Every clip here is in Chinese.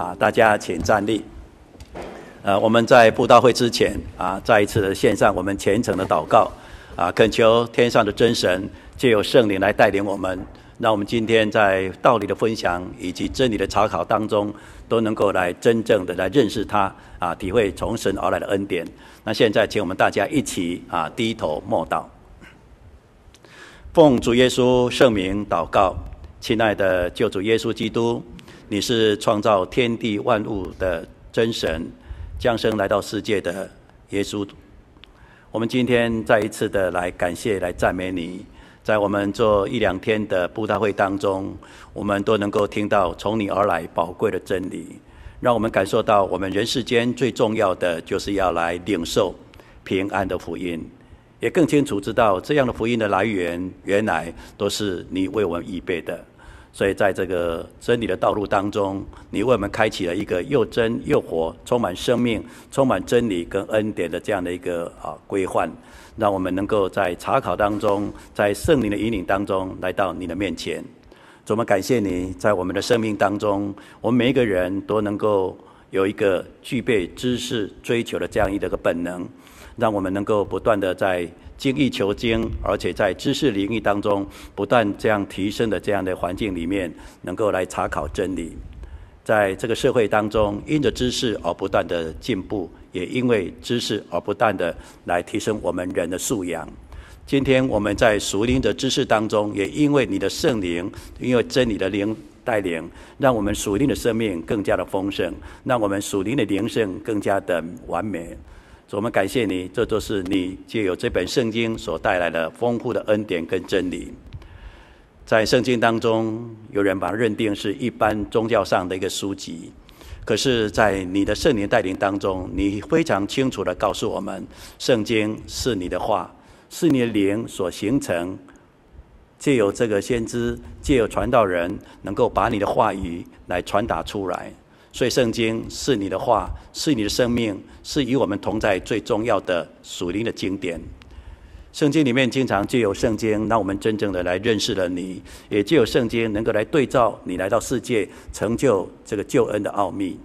啊，大家请站立。呃，我们在布道会之前啊，再一次的献上我们虔诚的祷告啊，恳求天上的真神借由圣灵来带领我们，让我们今天在道理的分享以及真理的查考当中，都能够来真正的来认识他啊，体会从神而来的恩典。那现在，请我们大家一起啊，低头默祷，奉主耶稣圣名祷告，亲爱的救主耶稣基督，你是创造天地万物的真神。降生来到世界的耶稣，我们今天再一次的来感谢、来赞美你。在我们这一两天的布道会当中，我们都能够听到从你而来宝贵的真理，让我们感受到我们人世间最重要的就是要来领受平安的福音，也更清楚知道这样的福音的来源，原来都是你为我们预备的。所以，在这个真理的道路当中，你为我们开启了一个又真又活、充满生命、充满真理跟恩典的这样的一个啊规范，让我们能够在查考当中，在圣灵的引领当中来到你的面前。主，我们感谢你在我们的生命当中，我们每一个人都能够有一个具备知识追求的这样一个本能，让我们能够不断的在。精益求精，而且在知识领域当中不断这样提升的这样的环境里面，能够来查考真理。在这个社会当中，因着知识而不断的进步，也因为知识而不断的来提升我们人的素养。今天我们在属灵的知识当中，也因为你的圣灵，因为真理的灵带领，让我们属灵的生命更加的丰盛，让我们属灵的灵性更加的完美。我们感谢你，这都是你借由这本圣经所带来的丰富的恩典跟真理。在圣经当中，有人把它认定是一般宗教上的一个书籍，可是，在你的圣灵带领当中，你非常清楚地告诉我们，圣经是你的话，是你灵所形成，借由这个先知，借由传道人，能够把你的话语来传达出来。所以，圣经是你的话，是你的生命，是与我们同在最重要的属灵的经典。圣经里面经常借由圣经，让我们真正的来认识了你，也借由圣经能够来对照你来到世界，成就这个救恩的奥秘。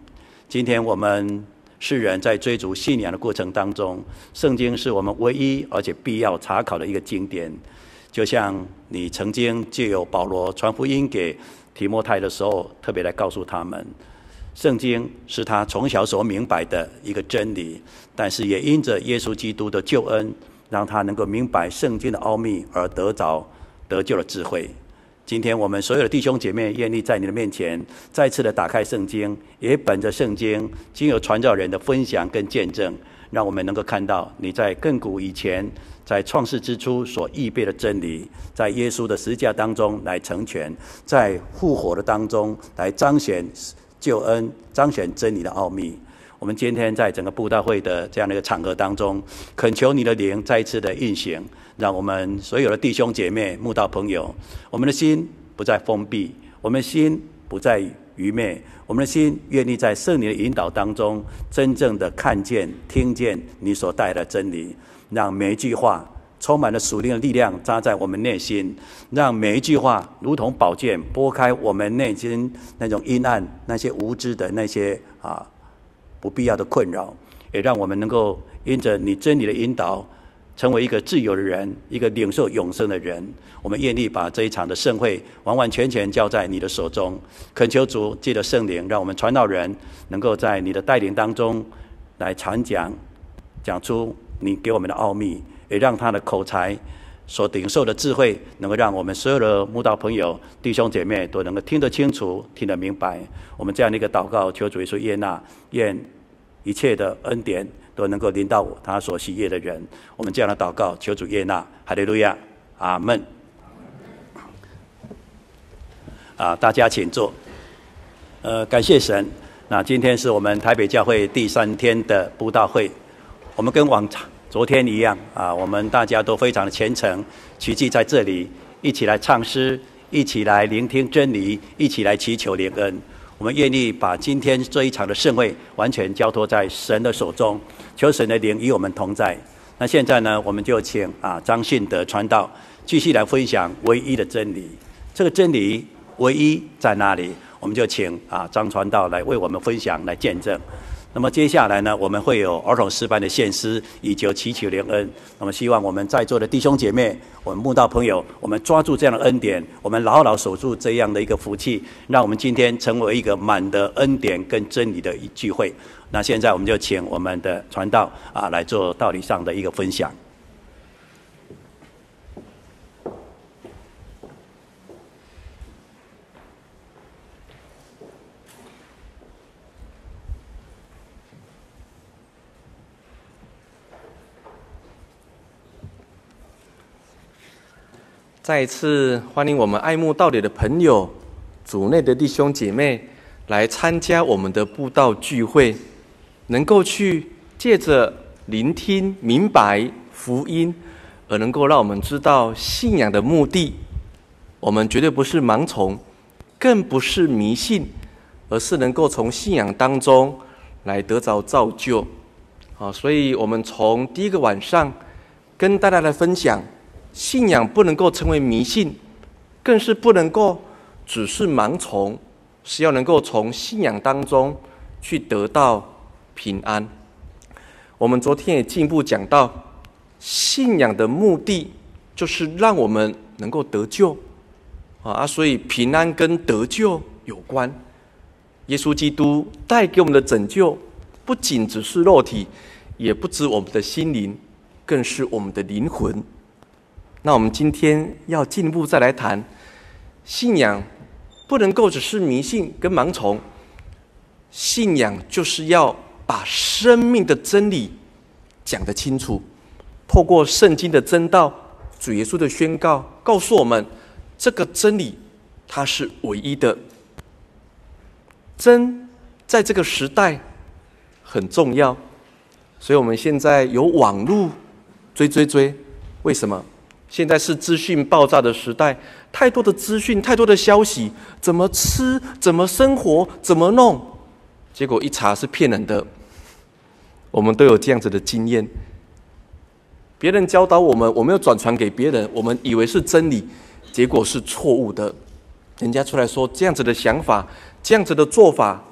今天我们世人在追逐信仰的过程当中，圣经是我们唯一而且必要查考的一个经典。就像你曾经借由保罗传福音给提摩太的时候，特别来告诉他们。圣经是他从小所明白的一个真理，但是也因着耶稣基督的救恩，让他能够明白圣经的奥秘而得着得救的智慧。今天我们所有的弟兄姐妹愿意在你的面前再次的打开圣经，也本着圣经经由传教人的分享跟见证，让我们能够看到你在亘古以前，在创世之初所预备的真理，在耶稣的十字架当中来成全，在复活的当中来彰显。救恩彰显真理的奥秘。我们今天在整个布道会的这样的一个场合当中，恳求你的灵再一次的运行，让我们所有的弟兄姐妹、慕道朋友，我们的心不再封闭，我们的心不再愚昧，我们的心愿意在圣灵的引导当中，真正的看见、听见你所带来的真理，让每一句话。充满了属灵的力量扎在我们内心，让每一句话如同宝剑，拨开我们内心那种阴暗、那些无知的那些啊不必要的困扰，也让我们能够因着你真理的引导，成为一个自由的人，一个领受永生的人。我们愿意把这一场的盛会完完全全交在你的手中，恳求主借着圣灵，让我们传道人能够在你的带领当中来传讲，讲出你给我们的奥秘。也让他的口才所领受的智慧，能够让我们所有的慕道朋友、弟兄姐妹都能够听得清楚、听得明白。我们这样的一个祷告，求主耶稣耶纳，愿一切的恩典都能够临到他所喜悦的人。我们这样的祷告，求主耶纳，哈利路亚，阿门。啊，大家请坐。呃，感谢神。那今天是我们台北教会第三天的布道会，我们跟往常。昨天一样啊，我们大家都非常的虔诚，齐聚在这里，一起来唱诗，一起来聆听真理，一起来祈求怜恩。我们愿意把今天这一场的盛会完全交托在神的手中，求神的灵与我们同在。那现在呢，我们就请啊张信德传道继续来分享唯一的真理。这个真理唯一在哪里？我们就请啊张传道来为我们分享，来见证。那么接下来呢，我们会有儿童诗班的献诗，以求祈求怜恩。那么希望我们在座的弟兄姐妹，我们慕道朋友，我们抓住这样的恩典，我们牢牢守住这样的一个福气，让我们今天成为一个满的恩典跟真理的一聚会。那现在我们就请我们的传道啊来做道理上的一个分享。再一次欢迎我们爱慕道理的朋友、组内的弟兄姐妹来参加我们的布道聚会，能够去借着聆听、明白福音，而能够让我们知道信仰的目的。我们绝对不是盲从，更不是迷信，而是能够从信仰当中来得着造就。好，所以我们从第一个晚上跟大家来分享。信仰不能够成为迷信，更是不能够只是盲从，是要能够从信仰当中去得到平安。我们昨天也进一步讲到，信仰的目的就是让我们能够得救啊，所以平安跟得救有关。耶稣基督带给我们的拯救，不仅只是肉体，也不止我们的心灵，更是我们的灵魂。那我们今天要进一步再来谈信仰，不能够只是迷信跟盲从。信仰就是要把生命的真理讲得清楚，透过圣经的真道、主耶稣的宣告，告诉我们这个真理它是唯一的。真在这个时代很重要，所以我们现在有网路追追追，为什么？现在是资讯爆炸的时代，太多的资讯，太多的消息，怎么吃，怎么生活，怎么弄，结果一查是骗人的。我们都有这样子的经验，别人教导我们，我们要转传给别人，我们以为是真理，结果是错误的。人家出来说这样子的想法，这样子的做法，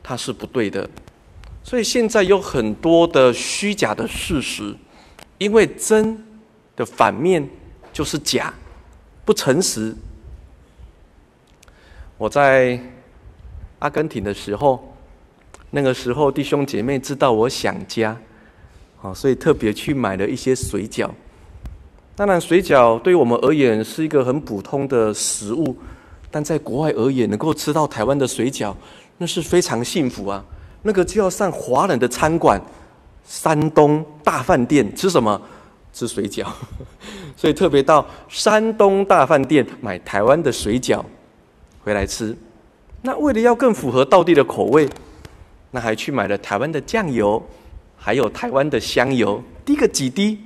它是不对的。所以现在有很多的虚假的事实，因为真。的反面就是假，不诚实。我在阿根廷的时候，那个时候弟兄姐妹知道我想家，啊，所以特别去买了一些水饺。当然，水饺对于我们而言是一个很普通的食物，但在国外而言，能够吃到台湾的水饺，那是非常幸福啊！那个就要上华人的餐馆，山东大饭店吃什么？吃水饺，所以特别到山东大饭店买台湾的水饺回来吃。那为了要更符合道地的口味，那还去买了台湾的酱油，还有台湾的香油，滴个几滴。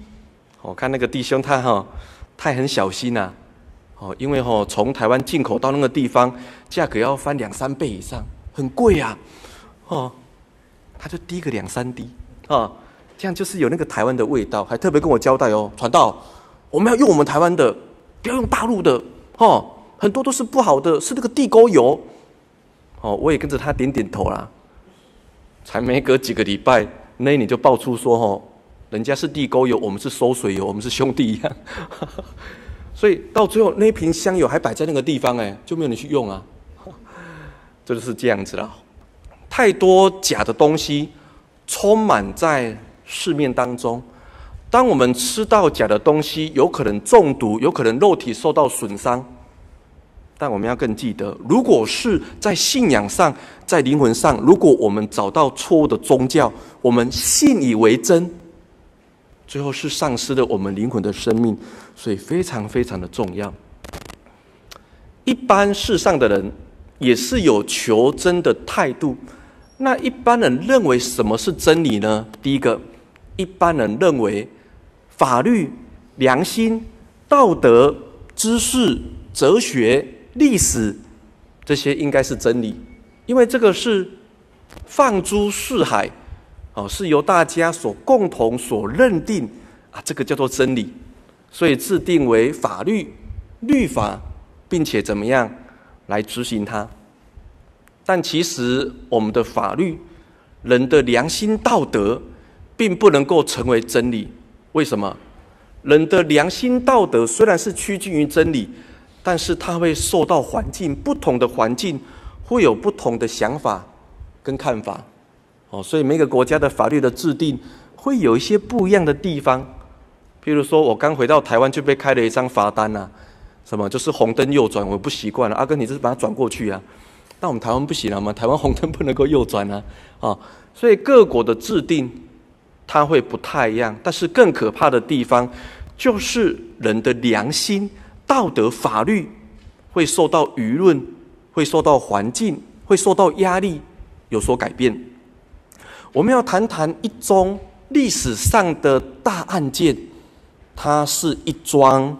我看那个弟兄他哈，他也很小心呐。哦，因为哈从台湾进口到那个地方，价格要翻两三倍以上，很贵呀。哦，他就滴个两三滴啊。这样就是有那个台湾的味道，还特别跟我交代哦，传道，我们要用我们台湾的，不要用大陆的，哦，很多都是不好的，是那个地沟油。哦，我也跟着他点点头啦。才没隔几个礼拜，那你就爆出说，哦，人家是地沟油，我们是收水油，我们是兄弟一样。所以到最后，那瓶香油还摆在那个地方，哎，就没有人去用啊。这 就是这样子了，太多假的东西充满在。市面当中，当我们吃到假的东西，有可能中毒，有可能肉体受到损伤。但我们要更记得，如果是在信仰上，在灵魂上，如果我们找到错误的宗教，我们信以为真，最后是丧失了我们灵魂的生命，所以非常非常的重要。一般世上的人也是有求真的态度。那一般人认为什么是真理呢？第一个。一般人认为，法律、良心、道德、知识、哲学、历史，这些应该是真理，因为这个是放诸四海，哦，是由大家所共同所认定啊，这个叫做真理，所以制定为法律、律法，并且怎么样来执行它。但其实我们的法律、人的良心道德，并不能够成为真理。为什么？人的良心道德虽然是趋近于真理，但是它会受到环境，不同的环境会有不同的想法跟看法。哦，所以每个国家的法律的制定会有一些不一样的地方。譬如说，我刚回到台湾就被开了一张罚单啊，什么就是红灯右转，我不习惯了。阿哥，你这是把它转过去啊？那我们台湾不行了吗？台湾红灯不能够右转啊！啊，所以各国的制定它会不太一样。但是更可怕的地方就是人的良心、道德、法律会受到舆论、会受到环境、会受到压力有所改变。我们要谈谈一宗历史上的大案件，它是一桩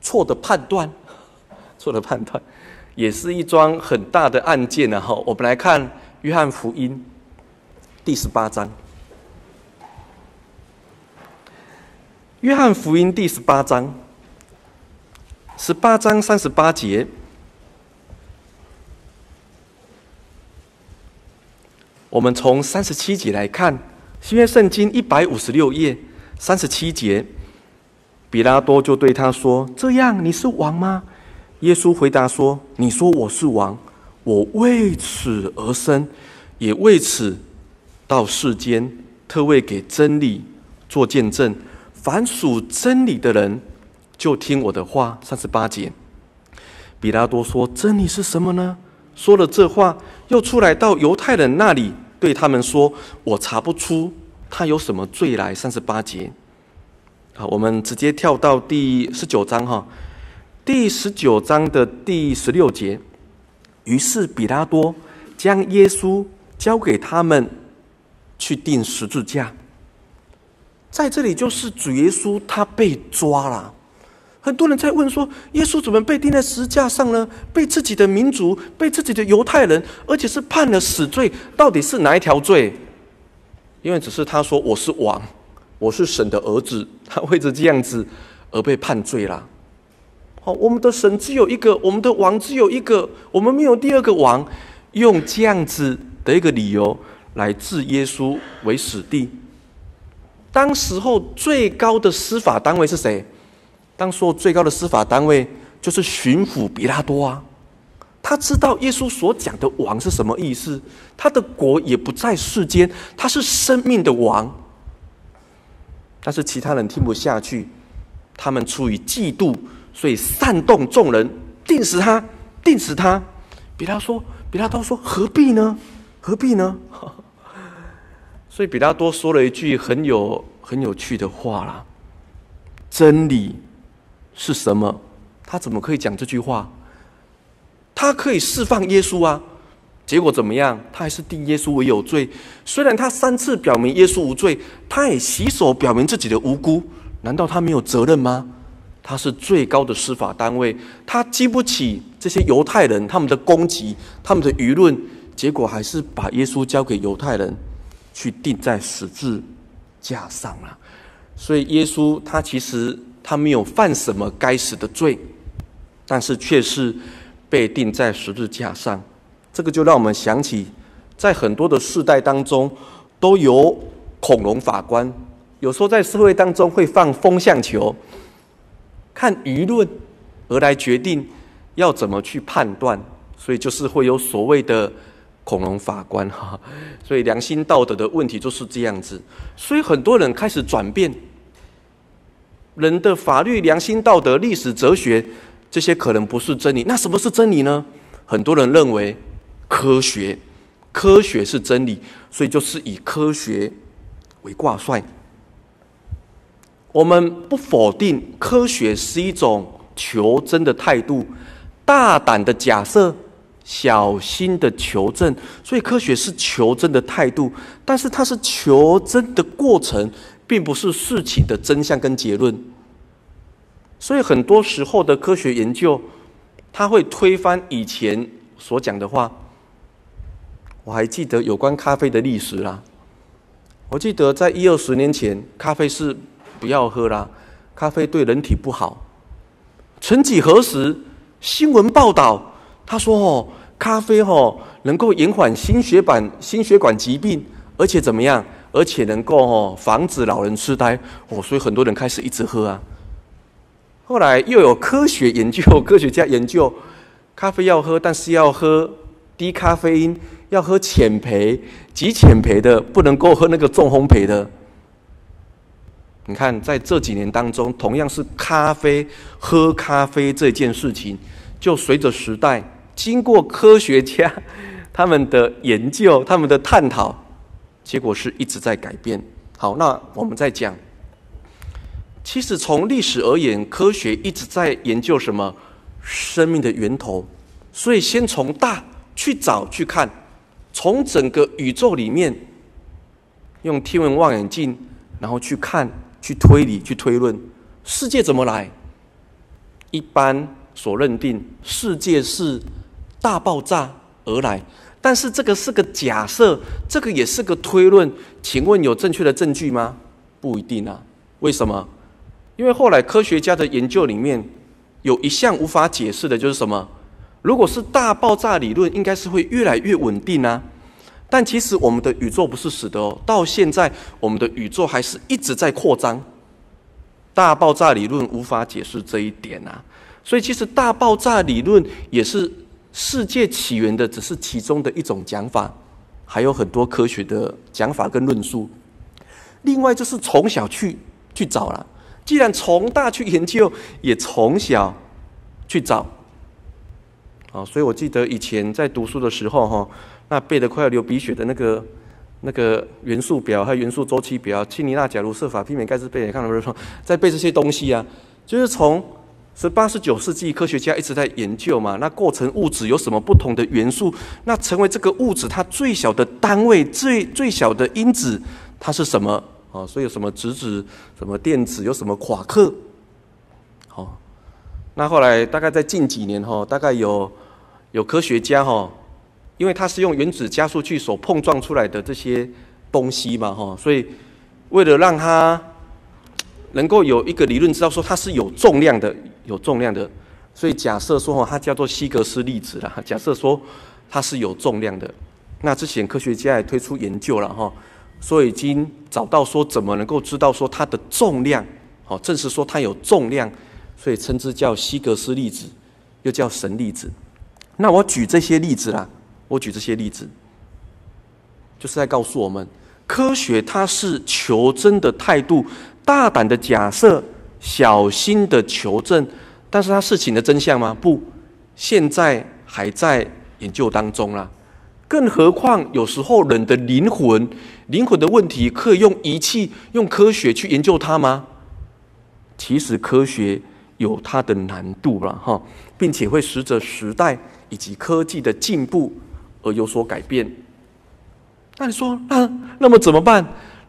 错的判断，错的判断，也是一桩很大的案件呢。哈，我们来看《约翰福音》第十八章，《约翰福音》第十八章，十八章三十八节。我们从三十七节来看，新约圣经一百五十六页三十七节，比拉多就对他说：“这样你是王吗？”耶稣回答说：“你说我是王，我为此而生，也为此到世间，特为给真理做见证。凡属真理的人，就听我的话。”三十八节，比拉多说：“真理是什么呢？”说了这话，又出来到犹太人那里。对他们说：“我查不出他有什么罪来。”三十八节，好，我们直接跳到第十九章哈。第十九章的第十六节，于是比拉多将耶稣交给他们去钉十字架。在这里就是主耶稣他被抓了。很多人在问说：耶稣怎么被钉在十字架上呢？被自己的民族、被自己的犹太人，而且是判了死罪，到底是哪一条罪？因为只是他说我是王，我是神的儿子，他为着这样子而被判罪了。好，我们的神只有一个，我们的王只有一个，我们没有第二个王，用这样子的一个理由来置耶稣为死地。当时候最高的司法单位是谁？当时候最高的司法单位就是巡抚比拉多啊，他知道耶稣所讲的王是什么意思，他的国也不在世间，他是生命的王。但是其他人听不下去，他们出于嫉妒，所以煽动众人定死他，定死他。比拉说，比拉多说何必呢？何必呢？所以比拉多说了一句很有很有趣的话啦：真理。是什么？他怎么可以讲这句话？他可以释放耶稣啊，结果怎么样？他还是定耶稣为有罪。虽然他三次表明耶稣无罪，他也洗手表明自己的无辜。难道他没有责任吗？他是最高的司法单位，他经不起这些犹太人他们的攻击、他们的舆论，结果还是把耶稣交给犹太人去钉在十字架上了。所以耶稣他其实。他没有犯什么该死的罪，但是却是被钉在十字架上。这个就让我们想起，在很多的世代当中，都有恐龙法官。有时候在社会当中会放风向球，看舆论而来决定要怎么去判断。所以就是会有所谓的恐龙法官哈。所以良心道德的问题就是这样子。所以很多人开始转变。人的法律、良心、道德、历史、哲学，这些可能不是真理。那什么是真理呢？很多人认为科学，科学是真理，所以就是以科学为挂帅。我们不否定科学是一种求真的态度，大胆的假设，小心的求证。所以科学是求证的态度，但是它是求证的过程。并不是事情的真相跟结论，所以很多时候的科学研究，它会推翻以前所讲的话。我还记得有关咖啡的历史啦，我记得在一二十年前，咖啡是不要喝啦，咖啡对人体不好。曾几何时，新闻报道他说哦，咖啡吼能够延缓心血管心血管疾病，而且怎么样？而且能够哦防止老人痴呆哦，所以很多人开始一直喝啊。后来又有科学研究，科学家研究咖啡要喝，但是要喝低咖啡因，要喝浅焙、极浅焙的，不能够喝那个重烘焙的。你看，在这几年当中，同样是咖啡，喝咖啡这件事情，就随着时代，经过科学家 他们的研究、他们的探讨，结果是一直在改变。好，那我们再讲，其实从历史而言，科学一直在研究什么？生命的源头。所以，先从大去找去看，从整个宇宙里面，用天文望远镜，然后去看。去推理、去推论，世界怎么来？一般所认定，世界是大爆炸而来，但是这个是个假设，这个也是个推论。请问有正确的证据吗？不一定啊。为什么？因为后来科学家的研究里面有一项无法解释的，就是什么？如果是大爆炸理论，应该是会越来越稳定啊。但其实我们的宇宙不是死的哦，到现在我们的宇宙还是一直在扩张。大爆炸理论无法解释这一点啊，所以其实大爆炸理论也是世界起源的，只是其中的一种讲法，还有很多科学的讲法跟论述。另外就是从小去去找了，既然从大去研究，也从小去找。啊，所以我记得以前在读书的时候，哈。那背得快要流鼻血的那个那个元素表，还有元素周期表，氢尼钠钾銣銫钠鈈镁钙质钡，你看到没有？说在背这些东西啊，就是从十八、十九世纪科学家一直在研究嘛。那构成物质有什么不同的元素？那成为这个物质它最小的单位、最最小的因子，它是什么？哦，所以有什么质子、什么电子，有什么夸克？好，那后来大概在近几年哈，大概有有科学家哈。因为它是用原子加速器所碰撞出来的这些东西嘛，哈，所以为了让它能够有一个理论知道说它是有重量的，有重量的，所以假设说哈，它叫做希格斯粒子啦。假设说它是有重量的，那之前科学家也推出研究了哈，说已经找到说怎么能够知道说它的重量，好，证实说它有重量，所以称之叫希格斯粒子，又叫神粒子。那我举这些例子啦。我举这些例子，就是在告诉我们，科学它是求真的态度，大胆的假设，小心的求证。但是他事情的真相吗？不，现在还在研究当中啦。更何况有时候人的灵魂，灵魂的问题，可以用仪器、用科学去研究它吗？其实科学有它的难度了哈，并且会随着时代以及科技的进步。而有所改变，那你说，那那么怎么办？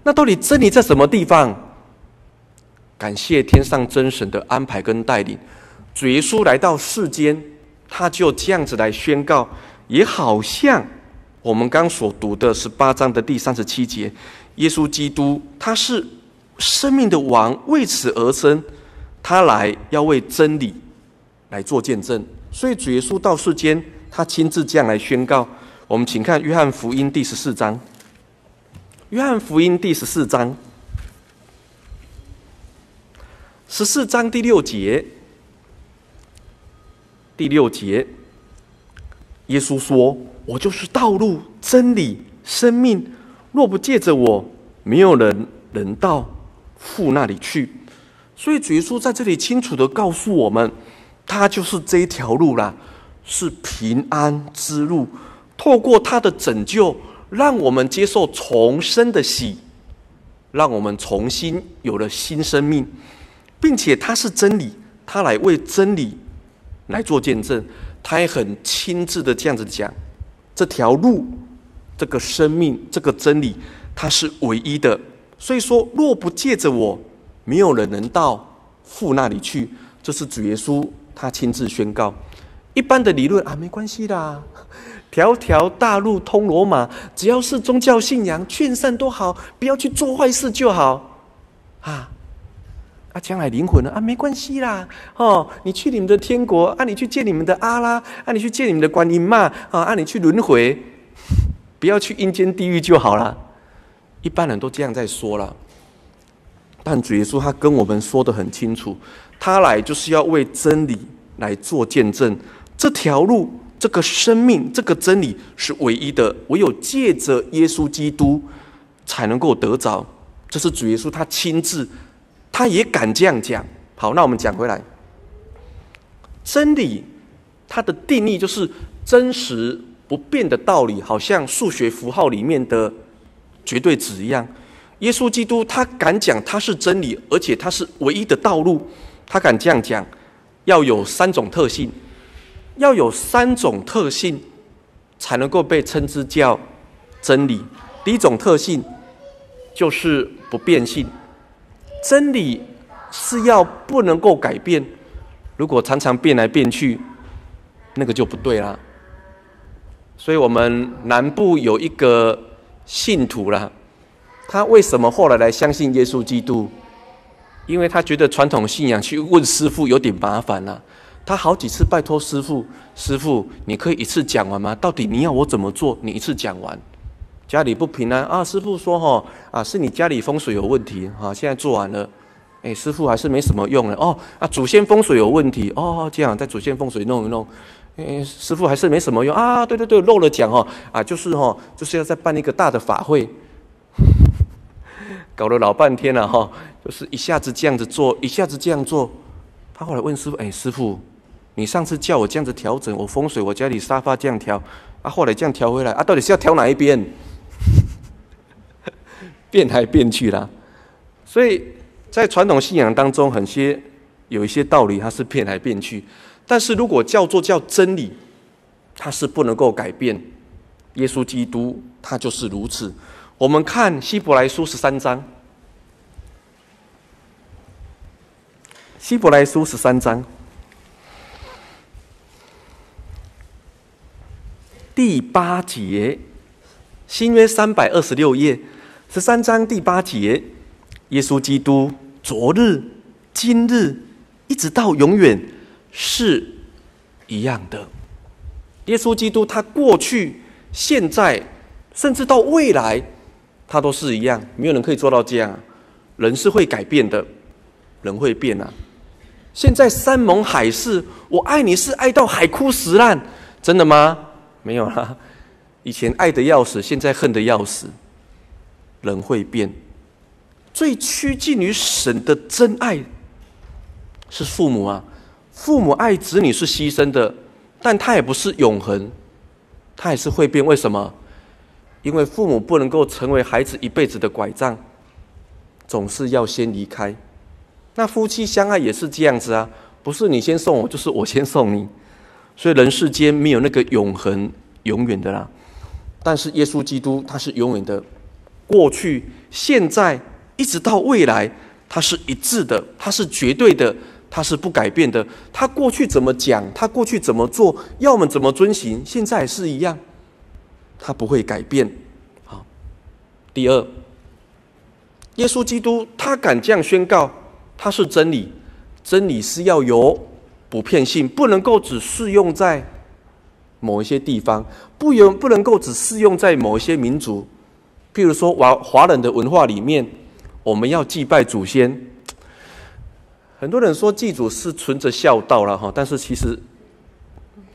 那到底真理在什么地方？感谢天上真神的安排跟带领，主耶稣来到世间，他就这样子来宣告，也好像我们刚所读的十八章的第三十七节，耶稣基督他是生命的王，为此而生，他来要为真理来做见证，所以主耶稣到世间，他亲自这样来宣告。我们请看《约翰福音》第十四章，《约翰福音》第十四章，十四章第六节，第六节，耶稣说：“我就是道路、真理、生命，若不借着我，没有人能到父那里去。”所以主耶稣在这里清楚地告诉我们，他就是这一条路啦，是平安之路。透过他的拯救，让我们接受重生的喜，让我们重新有了新生命，并且他是真理，他来为真理来做见证，他也很亲自的这样子讲，这条路、这个生命、这个真理，它是唯一的。所以说，若不借着我，没有人能到父那里去。这是主耶稣他亲自宣告。一般的理论啊，没关系的。条条大路通罗马，只要是宗教信仰，劝善都好，不要去做坏事就好，啊，啊，将来灵魂呢？啊，没关系啦，哦，你去你们的天国，啊，你去见你们的阿拉，啊，你去见你们的观音嘛，啊，啊，你去轮回，不要去阴间地狱就好了。一般人都这样在说了，但主耶稣他跟我们说得很清楚，他来就是要为真理来做见证，这条路、这个生命、这个真理是唯一的，唯有借着耶稣基督才能够得着。这是主耶稣他亲自。他也敢这样讲。好，那我们讲回来，真理它的定义就是真实不变的道理，好像数学符号里面的绝对值一样。耶稣基督他敢讲他是真理，而且他是唯一的道路。他敢这样讲，要有三种特性，要有三种特性才能够被称之叫真理。第一种特性就是不变性。真理是要不能够改变，如果常常变来变去，那个就不对啦。所以，我们南部有一个信徒啦，他为什么后来来相信耶稣基督？因为他觉得传统信仰去问师傅有点麻烦啦。他好几次拜托师傅：“师傅，你可以一次讲完吗？到底你要我怎么做？你一次讲完。”家里不平安啊！师傅说：“哈啊，是你家里风水有问题哈。现在做完了，哎，师傅还是没什么用了哦。啊，祖先风水有问题哦。这样在祖先风水弄一弄，哎，师傅还是没什么用啊。对对对，漏了讲哦啊，就是哈，就是要再办一个大的法会，搞了老半天了哈，就是一下子这样子做，一下子这样做。他后来问师傅：哎，师傅，你上次叫我这样子调整我风水，我家里沙发这样调啊，后来这样调回来啊，到底是要调哪一边？”变来变去啦，所以在传统信仰当中，很些有一些道理，它是变来变去。但是如果叫做叫真理，它是不能够改变。耶稣基督他就是如此。我们看希伯来书十三章，希伯来书十三章第八节，新约三百二十六页。十三章第八节，耶稣基督昨日、今日，一直到永远是一样的。耶稣基督他过去、现在，甚至到未来，他都是一样。没有人可以做到这样。人是会改变的，人会变啊。现在山盟海誓，我爱你是爱到海枯石烂，真的吗？没有啦。以前爱得要死，现在恨得要死。人会变，最趋近于神的真爱是父母啊！父母爱子女是牺牲的，但他也不是永恒，他也是会变。为什么？因为父母不能够成为孩子一辈子的拐杖，总是要先离开。那夫妻相爱也是这样子啊，不是你先送我，就是我先送你。所以人世间没有那个永恒、永远的啦。但是耶稣基督他是永远的。过去、现在，一直到未来，它是一致的，它是绝对的，它是不改变的。他过去怎么讲，他过去怎么做，要么怎么遵行，现在也是一样，他不会改变。好，第二，耶稣基督他敢这样宣告，他是真理，真理是要有普遍性，不能够只适用在某一些地方，不有不能够只适用在某一些民族。譬如说，华华人的文化里面，我们要祭拜祖先。很多人说祭祖是存着孝道了哈，但是其实，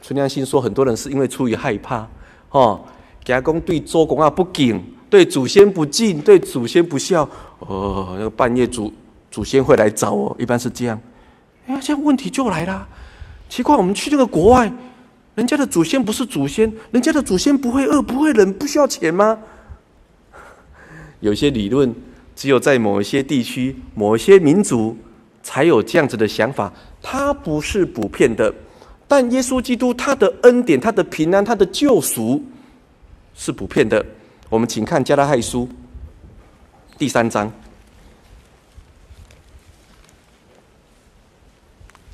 存良心说，很多人是因为出于害怕，哦，家公对周公啊不敬，对祖先不敬，对祖先不孝，哦，那个半夜祖祖先会来找我，一般是这样。哎呀，这样问题就来了。奇怪，我们去那个国外，人家的祖先不是祖先，人家的祖先不会饿，不会冷，不需要钱吗？有些理论只有在某一些地区、某一些民族才有这样子的想法，它不是普遍的。但耶稣基督他的恩典、他的平安、他的救赎是普遍的。我们请看加拉太书第三章，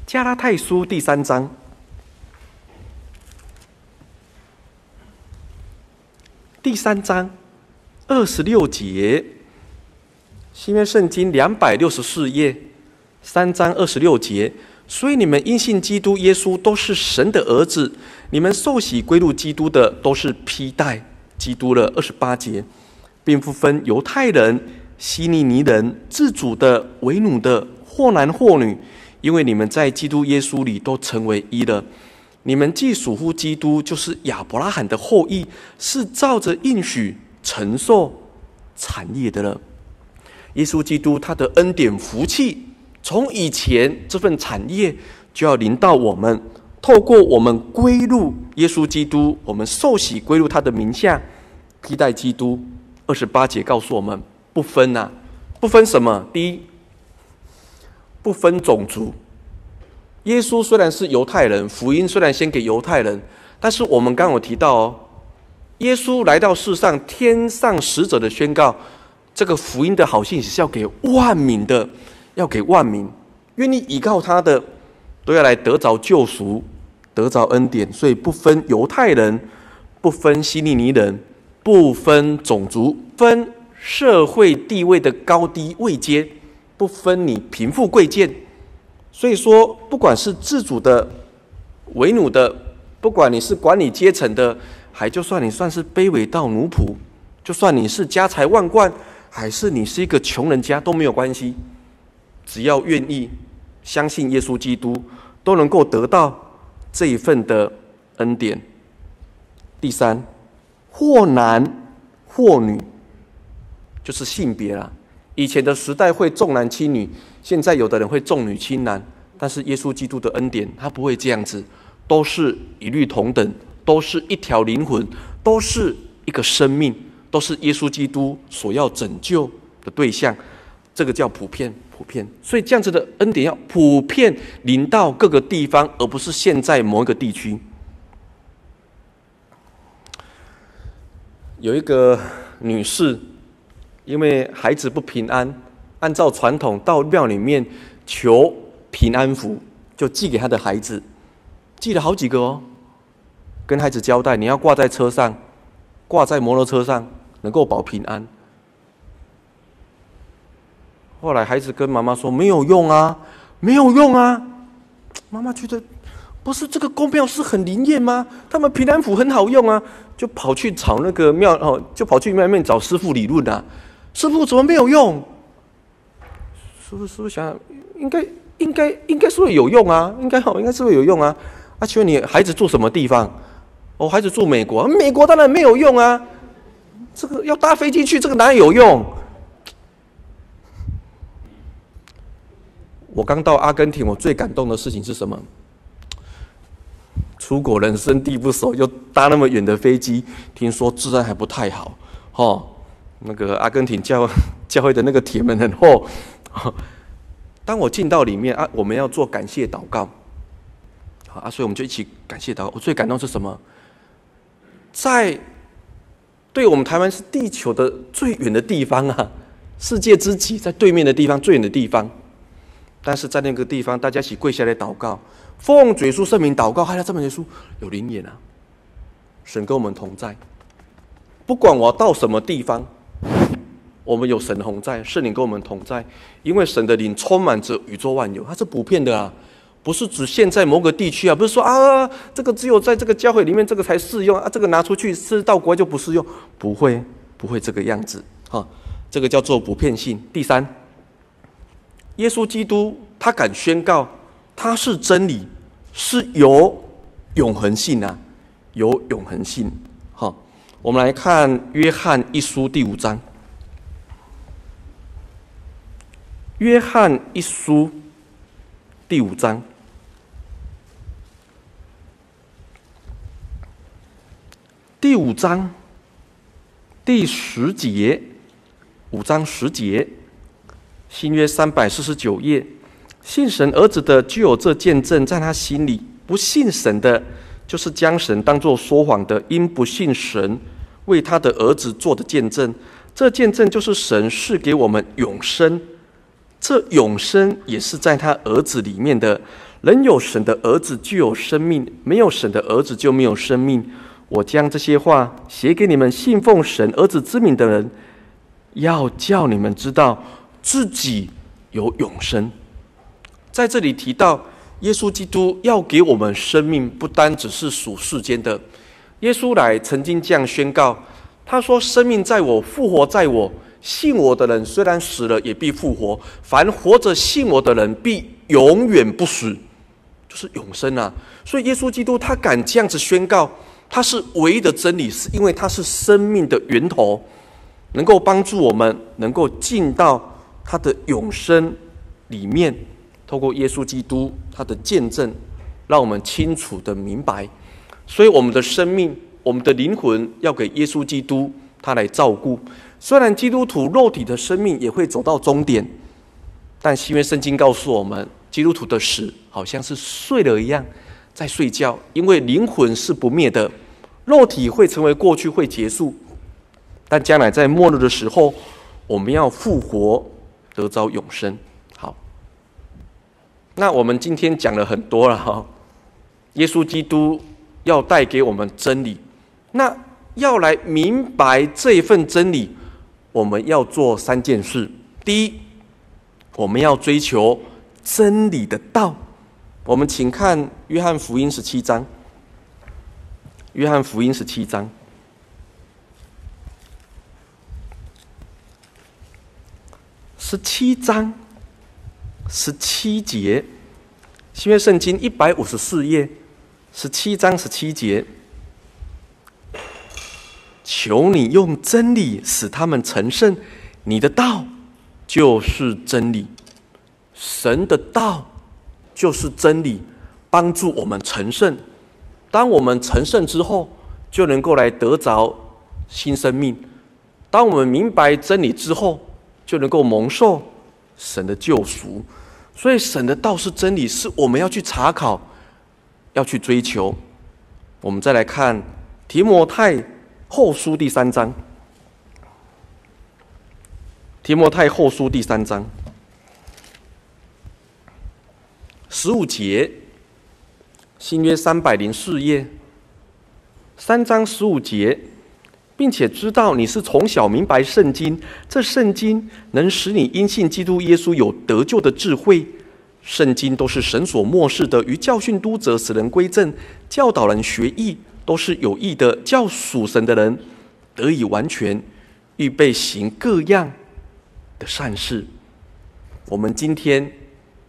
加拉太书第三章第三章。二十六节，新约圣经两百六十四页，三章二十六节。所以你们因信基督耶稣都是神的儿子，你们受洗归入基督的都是披戴基督了。二十八节，并不分犹太人、希利尼人、自主的、为奴的，或男或女，因为你们在基督耶稣里都成为一了。你们既属乎基督，就是亚伯拉罕的后裔，是照着应许承受产业的了。耶稣基督他的恩典福气。从以前这份产业就要临到我们，透过我们归入耶稣基督，我们受洗归入他的名下，披戴基督。二十八节告诉我们，不分呐、不分什么？第一，不分种族。耶稣虽然是犹太人，福音虽然先给犹太人，但是我们刚有提到哦，耶稣来到世上，天上使者的宣告，这个福音的好信息是要给万民的。要给万民，愿意依靠他的，都要来得着救赎，得着恩典。所以不分犹太人，不分希利尼人，不分种族，分社会地位的高低位阶，不分你贫富贵贱。所以说，不管是自主的、为奴的，不管你是管理阶层的，还就算你算是卑微到奴仆，就算你是家财万贯，还是你是一个穷人家，都没有关系。只要愿意相信耶稣基督，都能够得到这一份的恩典。第三，或男或女，就是性别啦。以前的时代会重男轻女，现在有的人会重女轻男。但是耶稣基督的恩典，他不会这样子，都是一律同等，都是一条灵魂，都是一个生命，都是耶稣基督所要拯救的对象。这个叫普遍。普遍，所以这样子的恩典要普遍临到各个地方，而不是现在某一个地区。有一个女士，因为孩子不平安，按照传统到庙里面求平安符，就寄给她的孩子，寄了好几个哦，跟孩子交代，你要挂在车上，挂在摩托车上，能够保平安。后来孩子跟妈妈说：“没有用啊，没有用啊。”妈妈觉得不是这个公庙是很灵验吗？他们平安符很好用啊，就跑去找那个庙哦，就跑去庙里面找师傅理论啊。师傅怎么没有用？师傅师傅想，应该应该应该是会有用啊，应该好，应该是会有用啊。啊，请问你孩子住什么地方？哦，孩子住美国，美国当然没有用啊。这个要搭飞机去，这个哪有用？我刚到阿根廷，我最感动的事情是什么？出国人生地不熟，又搭那么远的飞机，听说治安还不太好，哦，那个阿根廷教 教会的那个铁门很厚。当我进到里面啊，我们要做感谢祷告，好啊，所以我们就一起感谢祷告。我最感动是什么？在对我们台湾是地球的最远的地方啊，世界之极，在对面的地方，最远的地方。但是在那个地方，大家一起跪下来祷告，奉主耶稣圣名祷告，还有这本耶稣有灵验啊！神跟我们同在，不管我到什么地方，我们有神同在，圣灵跟我们同在，因为神的灵充满着宇宙万有，它是普遍的啊，不是指现在某个地区啊，不是说啊，这个只有在这个教会里面这个才适用啊，这个拿出去是到国外就不适用，不会，不会这个样子哈，这个叫做普遍性。第三。耶稣基督，他敢宣告，他是真理，是有永恒性啊，有永恒性。好，我们来看约翰一书第五章。约翰一书第五章，第五章第十节，五章十节。新约三百四十九页，信神儿子的就有这见证在他心里；不信神的，就是将神当作说谎的，因不信神为他的儿子做的见证。这见证就是神赐给我们永生，这永生也是在他儿子里面的。人有神的儿子具有生命，没有神的儿子就没有生命。我将这些话写给你们信奉神儿子之名的人，要叫你们知道。自己有永生，在这里提到，耶稣基督要给我们生命，不单只是属世间的。耶稣来曾经这样宣告，他说：“生命在我，复活在我。信我的人虽然死了，也必复活；凡活着信我的人，必永远不死，就是永生啊！”所以耶稣基督他敢这样子宣告，它是唯一的真理，是因为它是生命的源头，能够帮助我们能够进到他的永生里面。透过耶稣基督他的见证，让我们清楚的明白。所以我们的生命，我们的灵魂，要给耶稣基督他来照顾。虽然基督徒肉体的生命也会走到终点，但新约圣经告诉我们，基督徒的死好像是睡了一样。在睡觉，因为灵魂是不灭的，肉体会成为过去，会结束，但将来在末日的时候，我们要复活，得着永生。好，那我们今天讲了很多了哈，耶稣基督要带给我们真理，那要来明白这一份真理，我们要做三件事：第一，我们要追求真理的道。我们请看《约翰福音》十七章，《约翰福音》十七章，十七章，十七节，新约圣经一百五十四页，十七章十七节，求你用真理使他们成圣，你的道就是真理，神的道。就是真理，帮助我们成圣。当我们成圣之后，就能够来得着新生命。当我们明白真理之后，就能够蒙受神的救赎。所以，神的道是真理，是我们要去查考、要去追求。我们再来看提摩太后书第三章。提摩太后书第三章。十五节，新约三百零四页，三章十五节，并且知道你是从小明白圣经，这圣经能使你因信基督耶稣有得救的智慧。圣经都是神所默示的，于教训、督责、使人归正、教导人学义，都是有益的，叫属神的人得以完全，预备行各样的善事。我们今天。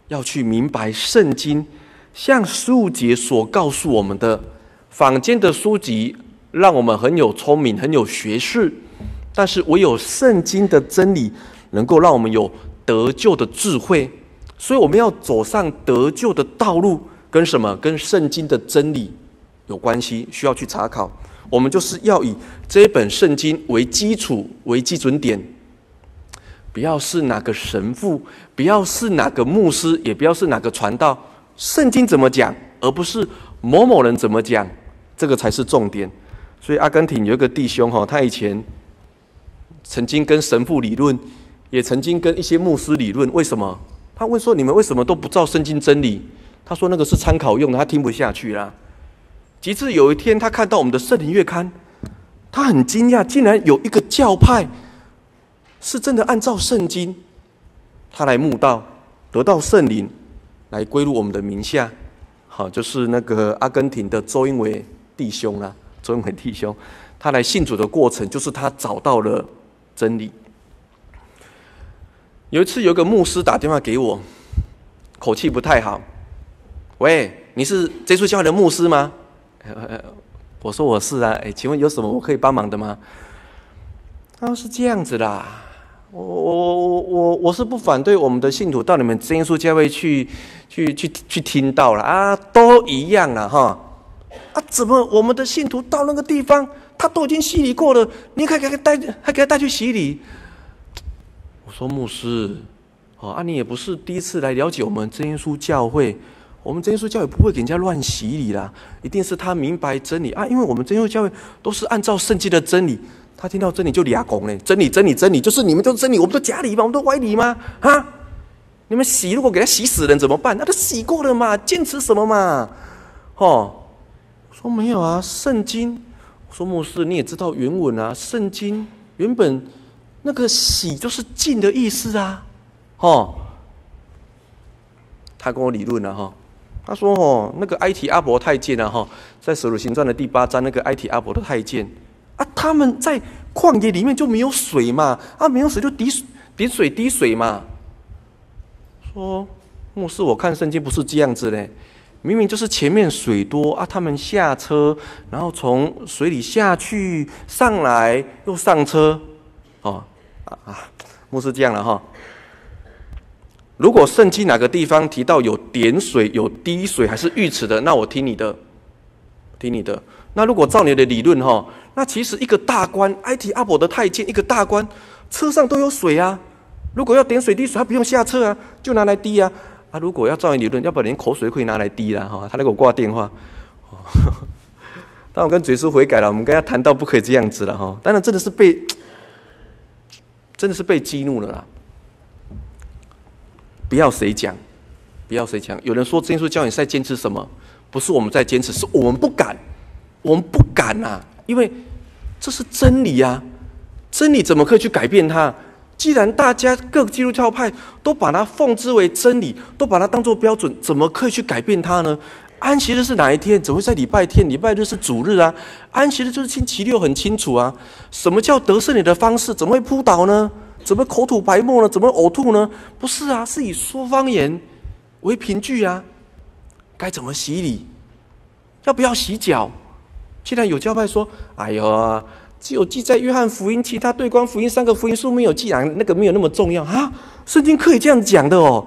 要去明白圣经，像十五节所告诉我们的，坊间的书籍让我们很有聪明，很有学识，但是唯有圣经的真理能够让我们有得救的智慧。所以我们要走上得救的道路，跟什么？跟圣经的真理有关系，需要去查考。我们就是要以这本圣经为基础，为基准点。不要是哪个神父，不要是哪个牧师，也不要是哪个传道。圣经怎么讲，而不是某某人怎么讲，这个才是重点。所以阿根廷有一个弟兄哈，他以前曾经跟神父理论，也曾经跟一些牧师理论。为什么？他问说：“你们为什么都不照圣经真理？”他说：“那个是参考用的。”他听不下去啦。直至有一天，他看到我们的圣灵月刊，他很惊讶，竟然有一个教派。是真的按照圣经，他来慕道，得到圣灵，来归入我们的名下。好，就是那个阿根廷的周英伟弟兄啊，周英伟弟兄，他来信主的过程，就是他找到了真理。有一次，有个牧师打电话给我，口气不太好。喂，你是这稣教会的牧师吗？我说我是啊。哎，请问有什么我可以帮忙的吗？他说是这样子的。我我我我我是不反对我们的信徒到你们真耶稣教会去去去去听到了啊，都一样了哈啊，怎么我们的信徒到那个地方，他都已经洗礼过了，你还给他带还给他带去洗礼？我说牧师，哦啊，你也不是第一次来了解我们真耶稣教会，我们真耶稣教会不会给人家乱洗礼啦，一定是他明白真理啊，因为我们真耶稣教会都是按照圣经的真理。他听到真理就俩拱嘞，真理真理真理，就是你们都是真理，我们都假理吗？我们都歪理吗？啊！你们洗如果给他洗死人怎么办？那都洗过了嘛，坚持什么嘛？哦，我说没有啊，圣经。我说牧师你也知道原文啊，圣经原本那个洗就是净的意思啊。哦，他跟我理论了哈。他说哦，那个埃提阿伯太监啊哈，在《使徒行传》的第八章，那个埃提阿伯的太监啊，他们在旷野里面就没有水嘛，啊，没有水就滴点水滴水嘛。说牧师，我看圣经不是这样子嘞，明明就是前面水多啊，他们下车，然后从水里下去，上来又上车，哦啊啊，牧师这样了哈。如果圣经哪个地方提到有点水、有滴水还是浴池的，那我听你的，听你的。那如果照你的理论哈，那其实一个大官，埃提阿伯的太监，一个大官，车上都有水啊。如果要点水滴水，他不用下车啊，就拿来滴啊。啊，如果要照你理论，要不然连口水都可以拿来滴了哈。他来给我挂电话，但我跟嘴叔悔改了，我们跟他谈到不可以这样子了哈。当然真的是被，真的是被激怒了啦。不要谁讲，不要谁讲。有人说，耶稣教你在坚持什么？不是我们在坚持，是我们不敢，我们不敢呐、啊，因为这是真理呀、啊。真理怎么可以去改变它？既然大家各基督教派都把它奉之为真理，都把它当做标准，怎么可以去改变它呢？安息日是哪一天？怎么会在礼拜天？礼拜日是主日啊！安息日就是星期六，很清楚啊。什么叫得胜你的方式？怎么会扑倒呢？怎么口吐白沫呢？怎么呕吐呢？不是啊，是以说方言为凭据啊。该怎么洗礼？要不要洗脚？既然有教派说：“哎呦，只有记在约翰福音，其他对观福音三个福音书没有记啊，那个没有那么重要啊。”圣经可以这样讲的哦，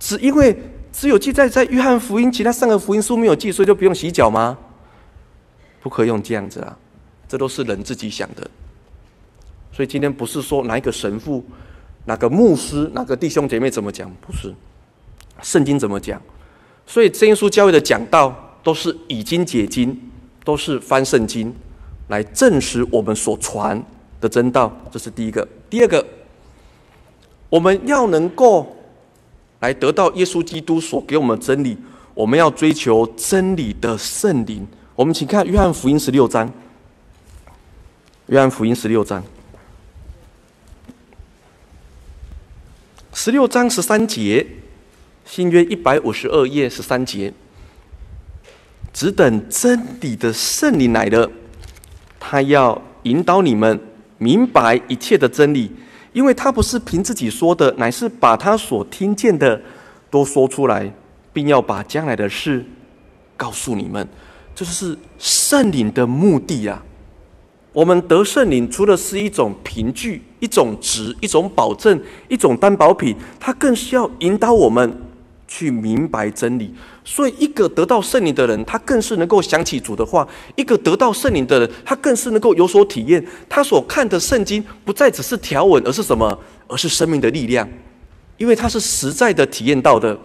只因为只有记载在约翰福音，其他三个福音书没有记，所以就不用洗脚吗？不可以用这样子啊，这都是人自己想的。所以今天不是说哪一个神父、哪个牧师、哪个弟兄姐妹怎么讲，不是，圣经怎么讲？所以真耶稣教会的讲道都是以经解经，都是翻圣经来证实我们所传的真道。这是第一个。第二个，我们要能够来得到耶稣基督所给我们的真理，我们要追求真理的圣灵。我们请看约翰福音十六章，约翰福音十六章。十六章十三节，新约一百五十二页十三节，只等真理的圣灵来了，他要引导你们明白一切的真理，因为他不是凭自己说的，乃是把他所听见的都说出来，并要把将来的事告诉你们。这就是圣灵的目的啊！我们得圣灵，除了是一种凭据、一种值、一种保证、一种担保品，它更是要引导我们去明白真理。所以，一个得到圣灵的人，他更是能够想起主的话；一个得到圣灵的人，他更是能够有所体验。他所看的圣经不再只是条文，而是什么？而是生命的力量，因为他是实在的体验到的。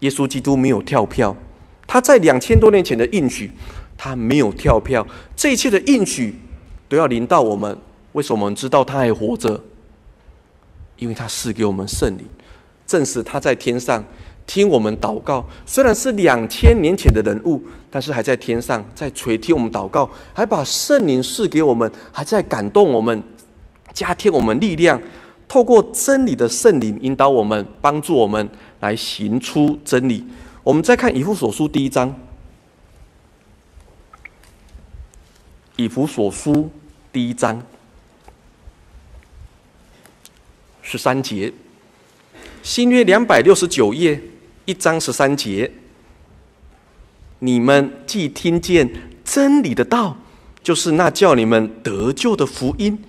耶稣基督没有跳票，他在两千多年前的应许，他没有跳票。这一切的应许。都要临到我们，为什么我们知道他还活着？因为他赐给我们圣灵，正是他在天上听我们祷告。虽然是两千年前的人物，但是还在天上在垂听我们祷告，还把圣灵赐给我们，还在感动我们，加添我们力量。透过真理的圣灵引导我们，帮助我们来行出真理。我们再看以弗所书第一章。以弗所书第一章十三节，新约两百六十九页一章十三节，你们既听见真理的道，就是那叫你们得救的福音，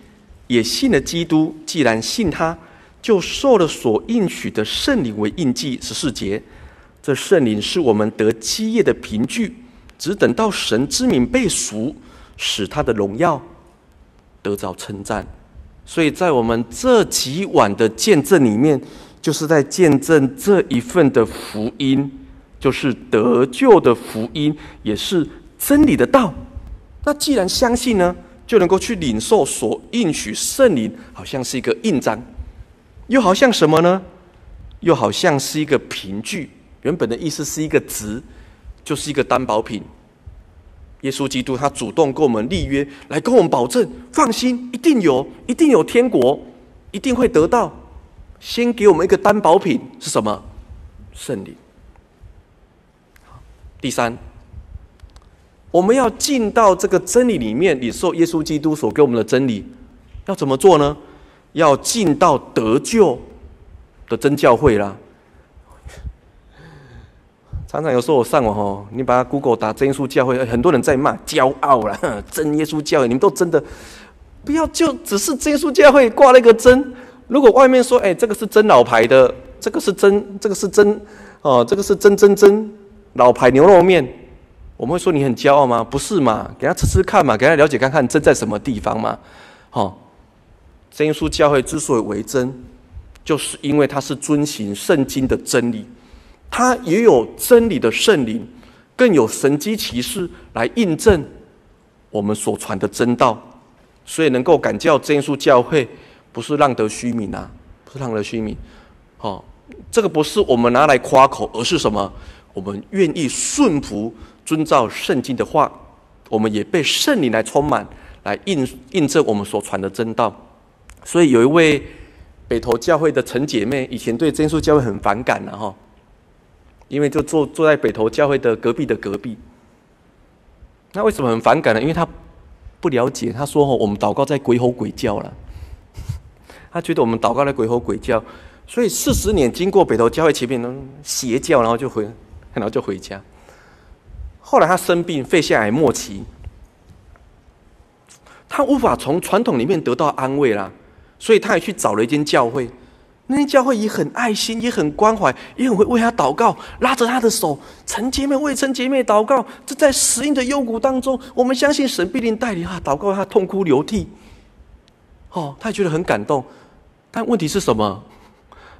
也信了基督。既然信他，就受了所应许的圣灵为印记。十四节，这圣灵是我们得基业的凭据，只等到神之名被赎。使他的荣耀得着称赞，所以在我们这几晚的见证里面，就是在见证这一份的福音，就是得救的福音，也是真理的道。那既然相信呢，就能够去领受所应许圣灵，好像是一个印章，又好像什么呢？又好像是一个凭据。原本的意思是一个值，就是一个担保品。耶稣基督，他主动跟我们立约，来跟我们保证，放心，一定有，一定有天国，一定会得到。先给我们一个担保品是什么？圣灵。第三，我们要进到这个真理里面，领受耶稣基督所给我们的真理，要怎么做呢？要进到得救的真教会啦。常常有时候我上网哦，你把 Google 打真耶稣教会，很多人在骂，骄傲啦，真耶稣教会，你们都真的不要就只是真耶稣教会挂了一个真。如果外面说，哎，这个是真老牌的，这个是真，这个是真，哦，这个是真真真老牌牛肉面，我们会说你很骄傲吗？不是嘛？给他吃吃看嘛，给他了解看看真在什么地方嘛。哦，真耶稣教会之所以为真，就是因为它是遵循圣经的真理。它也有真理的圣灵，更有神迹奇事来印证我们所传的真道，所以能够感叫真耶稣教会，不是浪得虚名啊，不是浪得虚名。哦，这个不是我们拿来夸口，而是什么？我们愿意顺服、遵照圣经的话，我们也被圣灵来充满，来印印证我们所传的真道。所以有一位北投教会的陈姐妹，以前对真耶稣教会很反感的哈。因为就坐坐在北投教会的隔壁的隔壁，那为什么很反感呢？因为他不了解，他说：“哦，我们祷告在鬼吼鬼叫了。”他觉得我们祷告在鬼吼鬼叫，所以四十年经过北投教会前面邪教，然后就回，然后就回家。后来他生病，肺腺癌末期，他无法从传统里面得到安慰啦，所以他也去找了一间教会。那些教会也很爱心，也很关怀，也很会为他祷告，拉着他的手，陈姐妹为陈姐妹祷告。这在死荫的幽谷当中，我们相信神必定带领他祷告，他痛哭流涕。哦，他也觉得很感动。但问题是什么？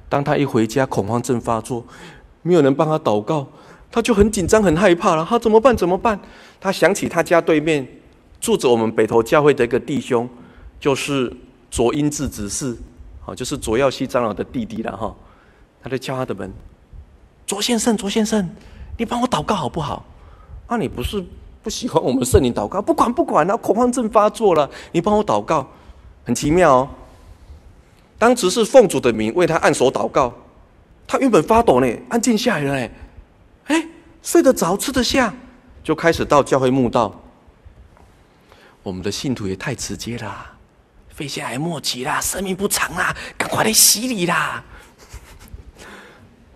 当他一回家，恐慌症发作，没有人帮他祷告，他就很紧张、很害怕了。他怎么办？怎么办？他想起他家对面住着我们北投教会的一个弟兄，就是卓英志执事。就是卓耀西长老的弟弟了哈，他就敲他的门，卓先生，卓先生，你帮我祷告好不好？啊，你不是不喜欢我们圣灵祷告？不管不管，然后恐慌症发作了，你帮我祷告，很奇妙哦。当时是奉主的名为他按手祷告，他原本发抖呢，安静下来了哎，哎，睡得着，吃得下，就开始到教会墓道。我们的信徒也太直接了。肺腺癌末期啦，生命不长啦，赶快来洗礼啦！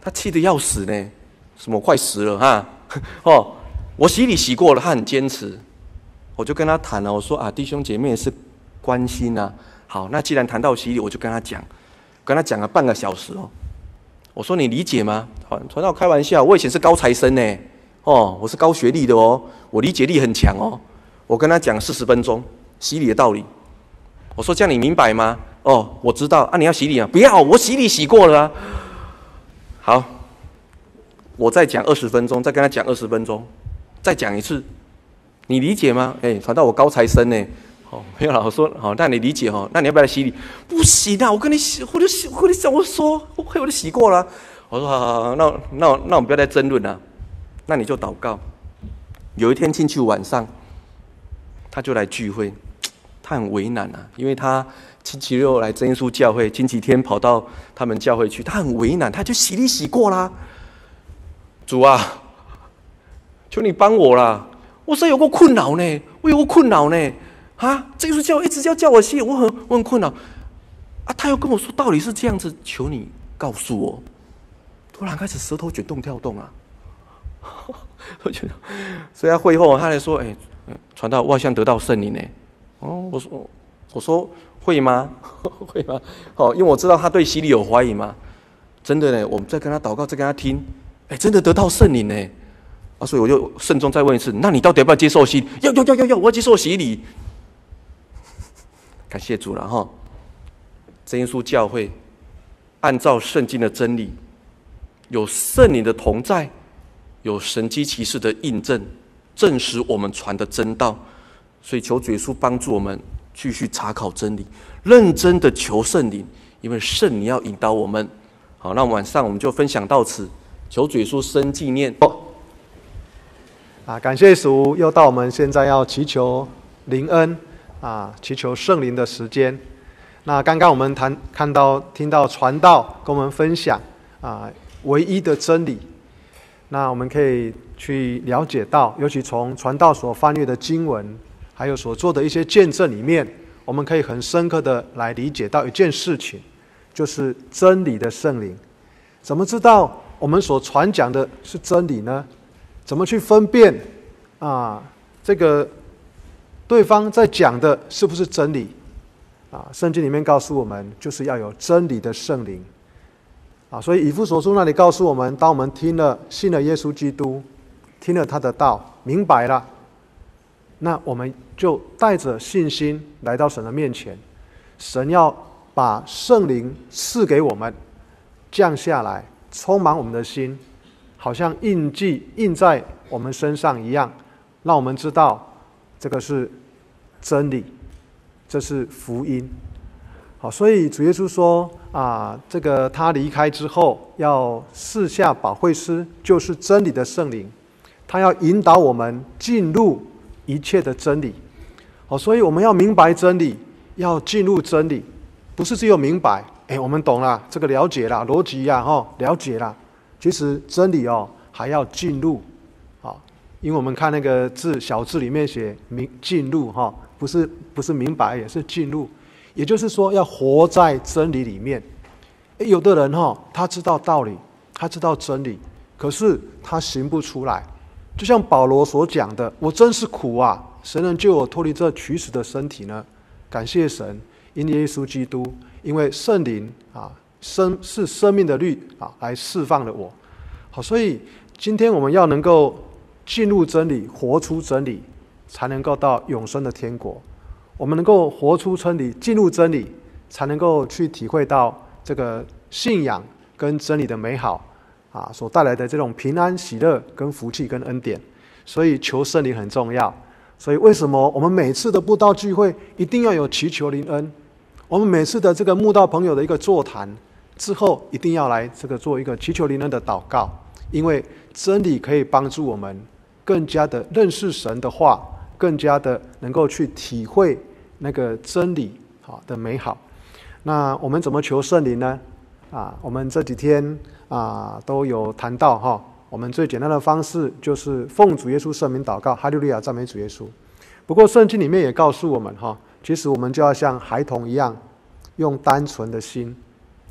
他气得要死呢，什么快死了哈？哦，我洗礼洗过了，他很坚持，我就跟他谈了，我说啊，弟兄姐妹是关心啊。好，那既然谈到洗礼，我就跟他讲，跟他讲了半个小时哦。我说你理解吗？好，传道开玩笑，我以前是高材生呢，哦，我是高学历的哦，我理解力很强哦。我跟他讲四十分钟洗礼的道理。我说：“这样你明白吗？”哦，我知道啊。你要洗礼啊？不要，我洗礼洗过了。好，我再讲二十分钟，再跟他讲二十分钟，再讲一次，你理解吗？哎，传到我高材生呢。哦，没有了。我说好，那你理解哦？那你要不要来洗礼？不行啊！我跟你洗，我就洗，我跟你讲，我说，我我都洗过了。我说好好好，那那那我们不要再争论了。那你就祷告。有一天进去晚上，他就来聚会。他很为难啊，因为他星期六来真耶稣教会，星期天跑到他们教会去，他很为难，他就洗礼洗过啦。主啊，求你帮我啦！我说有个困扰呢，我有个困扰呢，啊，这就是叫一直要叫我洗，我很我很困扰啊。他又跟我说道理是这样子，求你告诉我。突然开始舌头卷动跳动啊，我觉得，所以他会后他来说，哎，传道，我好像得到圣灵呢。哦，我说，我说会吗？会吗？哦，因为我知道他对洗礼有怀疑嘛。真的呢，我们再跟他祷告，再跟他听，哎，真的得到圣灵呢。啊，所以我就慎重再问一次，那你到底要不要接受洗礼？要要要要要，我要接受洗礼。感谢主了哈。真耶稣教会按照圣经的真理，有圣灵的同在，有神迹奇事的印证，证实我们传的真道。所以求主耶稣帮助我们继续查考真理，认真的求圣灵，因为圣灵要引导我们。好，那晚上我们就分享到此。求主耶稣生纪念。哦，啊，感谢主，又到我们现在要祈求灵恩啊，祈求圣灵的时间。那刚刚我们谈看到听到传道跟我们分享啊，唯一的真理。那我们可以去了解到，尤其从传道所翻阅的经文，还有所做的一些见证里面，我们可以很深刻的来理解到一件事情，就是真理的圣灵。怎么知道我们所传讲的是真理呢？怎么去分辨啊？这个对方在讲的是不是真理？啊，圣经里面告诉我们，就是要有真理的圣灵。啊，所以以弗所书那里告诉我们，当我们听了、信了耶稣基督，听了他的道，明白了，那我们就带着信心来到神的面前。神要把圣灵赐给我们，降下来，充满我们的心，好像印记印在我们身上一样，让我们知道这个是真理，这是福音。好，所以主耶稣说啊，这个他离开之后要四下保惠师，就是真理的圣灵。他要引导我们进入一切的真理，好，所以我们要明白真理，要进入真理，不是只有明白，哎，我们懂了，这个了解了逻辑呀，哈，了解了。其实真理哦，还要进入，因为我们看那个字小字里面写明进入哈，不是不是明白，也是进入，也就是说要活在真理里面。哎，有的人哈，他知道道理，他知道真理，可是他行不出来。就像保罗所讲的：“我真是苦啊！谁能救我脱离这取死的身体呢？”感谢神，因耶稣基督，因为圣灵啊，生是生命的律啊，来释放了我。好，所以今天我们要能够进入真理，活出真理，才能够到永生的天国。我们能够活出真理，进入真理，才能够去体会到这个信仰跟真理的美好。啊，所带来的这种平安、喜乐、跟福气、跟恩典，所以求圣灵很重要。所以为什么我们每次的布道聚会一定要有祈求灵恩？我们每次的这个慕道朋友的一个座谈之后，一定要来这个做一个祈求灵恩的祷告，因为真理可以帮助我们更加的认识神的话，更加的能够去体会那个真理好的美好。那我们怎么求圣灵呢？啊，我们这几天。啊，都有谈到哈。我们最简单的方式就是奉主耶稣圣名祷告，哈利路亚，赞美主耶稣。不过圣经里面也告诉我们哈，其实我们就要像孩童一样，用单纯的心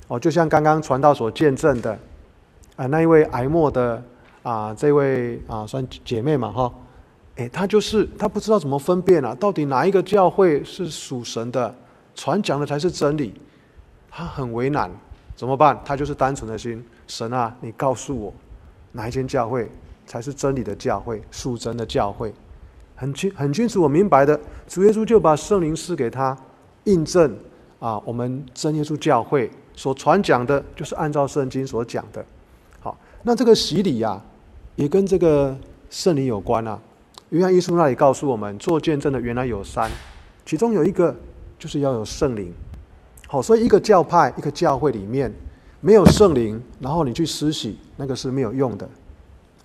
哦，就像刚刚传道所见证的啊，那一位癌末的啊，这位啊算姐妹嘛哈，诶，她就是她不知道怎么分辨啊，到底哪一个教会是属神的，传讲的才是真理，她很为难，怎么办？她就是单纯的心。神啊，你告诉我，哪一间教会才是真理的教会，属真的教会？很清很清楚，我明白的。主耶稣就把圣灵赐给他，印证啊，我们真耶稣教会所传讲的，就是按照圣经所讲的。好，那这个洗礼呀、也跟这个圣灵有关啊。约翰一书那里告诉我们，做见证的原来有三，其中有一个就是要有圣灵。好，所以一个教派、一个教会里面。没有圣灵，然后你去施洗，那个是没有用的。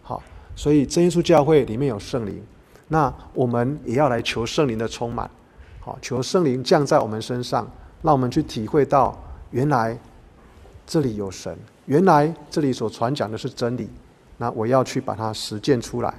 好，所以真耶稣教会里面有圣灵，那我们也要来求圣灵的充满。好，求圣灵降在我们身上，让我们去体会到，原来这里有神，原来这里所传讲的是真理。那我要去把它实践出来。